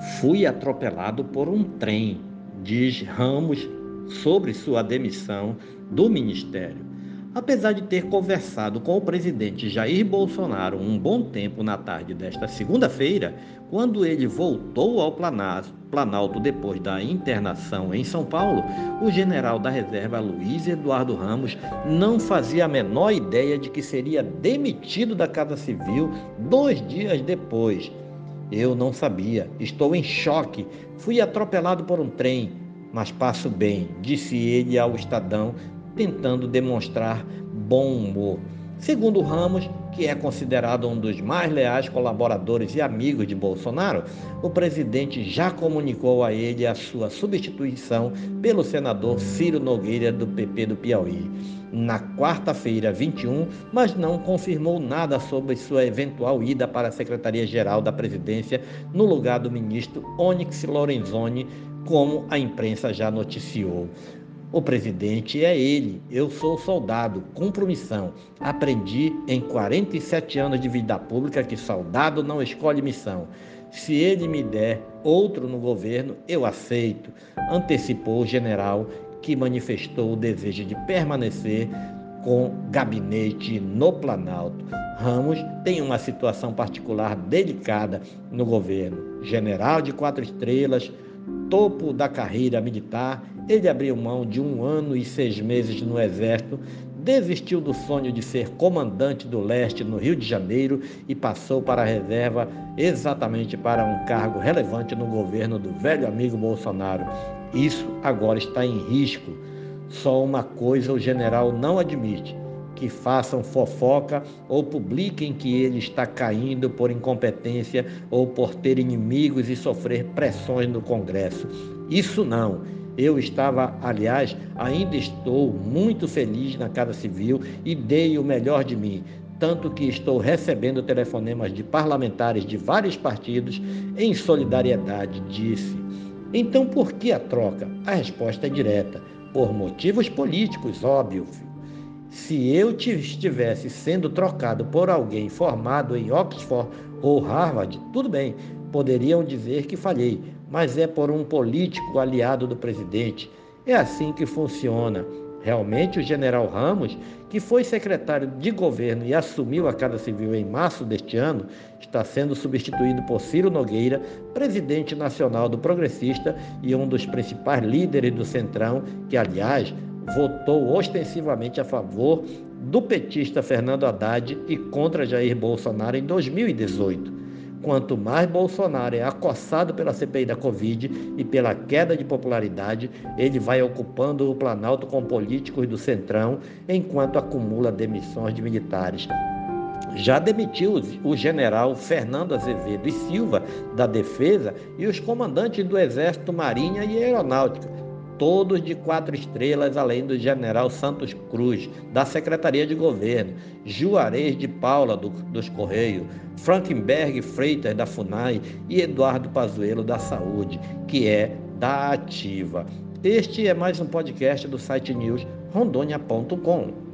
Fui atropelado por um trem, diz Ramos sobre sua demissão do ministério. Apesar de ter conversado com o presidente Jair Bolsonaro um bom tempo na tarde desta segunda-feira, quando ele voltou ao Planalto depois da internação em São Paulo, o general da reserva Luiz Eduardo Ramos não fazia a menor ideia de que seria demitido da Casa Civil dois dias depois. Eu não sabia, estou em choque. Fui atropelado por um trem, mas passo bem, disse ele ao Estadão tentando demonstrar bom humor. Segundo Ramos, que é considerado um dos mais leais colaboradores e amigos de Bolsonaro, o presidente já comunicou a ele a sua substituição pelo senador Ciro Nogueira, do PP do Piauí, na quarta-feira 21, mas não confirmou nada sobre sua eventual ida para a Secretaria-Geral da Presidência no lugar do ministro Onyx Lorenzoni, como a imprensa já noticiou. O presidente é ele. Eu sou soldado, cumpro missão. Aprendi em 47 anos de vida pública que soldado não escolhe missão. Se ele me der outro no governo, eu aceito, antecipou o general, que manifestou o desejo de permanecer com gabinete no Planalto. Ramos tem uma situação particular delicada no governo. General de quatro estrelas, topo da carreira militar, ele abriu mão de um ano e seis meses no Exército, desistiu do sonho de ser comandante do leste no Rio de Janeiro e passou para a reserva exatamente para um cargo relevante no governo do velho amigo Bolsonaro. Isso agora está em risco. Só uma coisa o general não admite: que façam fofoca ou publiquem que ele está caindo por incompetência ou por ter inimigos e sofrer pressões no Congresso. Isso não. Eu estava, aliás, ainda estou muito feliz na Casa Civil e dei o melhor de mim, tanto que estou recebendo telefonemas de parlamentares de vários partidos em solidariedade, disse. Então por que a troca? A resposta é direta: por motivos políticos, óbvio. Se eu estivesse sendo trocado por alguém formado em Oxford ou Harvard, tudo bem, poderiam dizer que falhei, mas é por um político aliado do presidente. É assim que funciona. Realmente, o general Ramos, que foi secretário de governo e assumiu a Casa Civil em março deste ano, está sendo substituído por Ciro Nogueira, presidente nacional do Progressista e um dos principais líderes do Centrão, que, aliás, votou ostensivamente a favor do petista Fernando Haddad e contra Jair Bolsonaro em 2018. Quanto mais Bolsonaro é acossado pela CPI da Covid e pela queda de popularidade, ele vai ocupando o Planalto com políticos do Centrão, enquanto acumula demissões de militares. Já demitiu o general Fernando Azevedo e Silva, da Defesa, e os comandantes do Exército, Marinha e Aeronáutica todos de quatro estrelas, além do general Santos Cruz, da Secretaria de Governo, Juarez de Paula, do, dos Correios, Frankenberg Freitas, da FUNAI e Eduardo Pazuello, da Saúde, que é da Ativa. Este é mais um podcast do site news rondônia.com.